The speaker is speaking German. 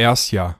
erst ja.